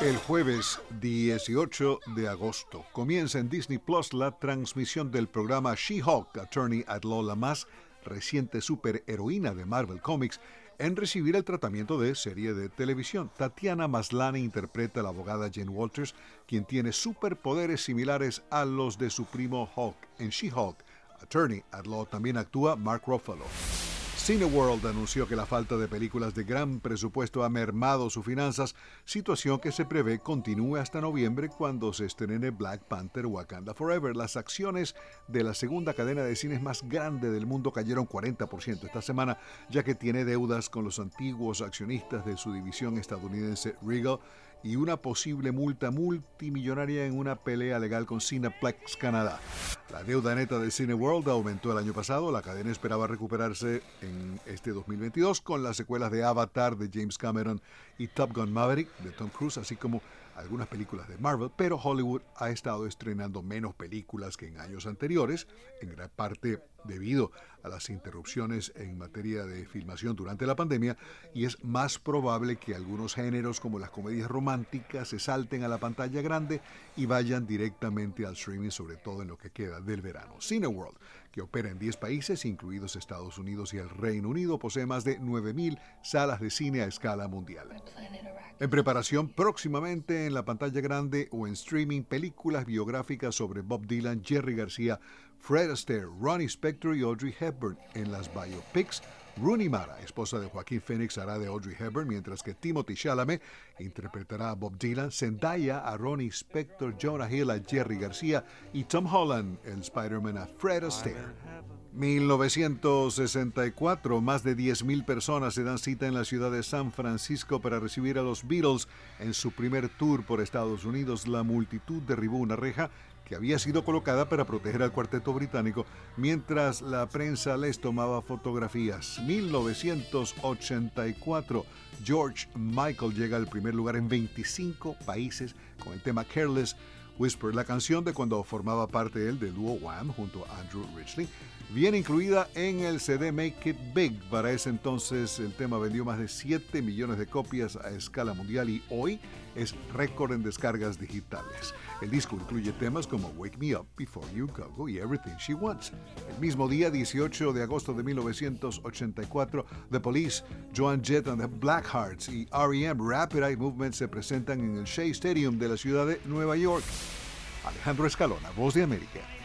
El jueves 18 de agosto comienza en Disney Plus la transmisión del programa She-Hulk, Attorney at Law, la más reciente superheroína de Marvel Comics, en recibir el tratamiento de serie de televisión. Tatiana Maslany interpreta a la abogada Jane Walters, quien tiene superpoderes similares a los de su primo Hulk. En She-Hulk, Attorney at Law también actúa Mark Ruffalo. Cineworld anunció que la falta de películas de gran presupuesto ha mermado sus finanzas, situación que se prevé continúe hasta noviembre cuando se estrene Black Panther Wakanda Forever. Las acciones de la segunda cadena de cines más grande del mundo cayeron 40% esta semana, ya que tiene deudas con los antiguos accionistas de su división estadounidense Regal y una posible multa multimillonaria en una pelea legal con Cineplex Canadá. La deuda neta de Cineworld aumentó el año pasado. La cadena esperaba recuperarse en este 2022 con las secuelas de Avatar de James Cameron y Top Gun Maverick de Tom Cruise, así como algunas películas de Marvel, pero Hollywood ha estado estrenando menos películas que en años anteriores, en gran parte debido a las interrupciones en materia de filmación durante la pandemia, y es más probable que algunos géneros como las comedias románticas se salten a la pantalla grande y vayan directamente al streaming, sobre todo en lo que queda del verano. Cineworld, que opera en 10 países, incluidos Estados Unidos y el Reino Unido, posee más de 9.000 salas de cine a escala mundial. En preparación próximamente en la pantalla grande o en streaming películas biográficas sobre Bob Dylan, Jerry García, Fred Astaire, Ronnie Spector y Audrey Hepburn. En las biopics, Rooney Mara, esposa de Joaquín Phoenix, hará de Audrey Hepburn, mientras que Timothy Chalamet interpretará a Bob Dylan, Zendaya a Ronnie Spector, Jonah Hill a Jerry García y Tom Holland, el Spider-Man, a Fred Astaire. 1964, más de 10.000 personas se dan cita en la ciudad de San Francisco para recibir a los Beatles en su primer tour por Estados Unidos. La multitud derribó una reja que había sido colocada para proteger al cuarteto británico mientras la prensa les tomaba fotografías. 1984, George Michael llega al primer lugar en 25 países con el tema Careless Whisper, la canción de cuando formaba parte él del dúo Wham junto a Andrew Ridgely, viene incluida en el CD Make It Big. Para ese entonces el tema vendió más de 7 millones de copias a escala mundial y hoy es récord en descargas digitales. El disco incluye temas como Wake Me Up, Before You Go y Everything She Wants. El mismo día, 18 de agosto de 1984, The Police, Joan Jett and the Blackhearts y REM Rapid Eye Movement se presentan en el Shea Stadium de la ciudad de Nueva York. Alejandro Escalona, Voz de América.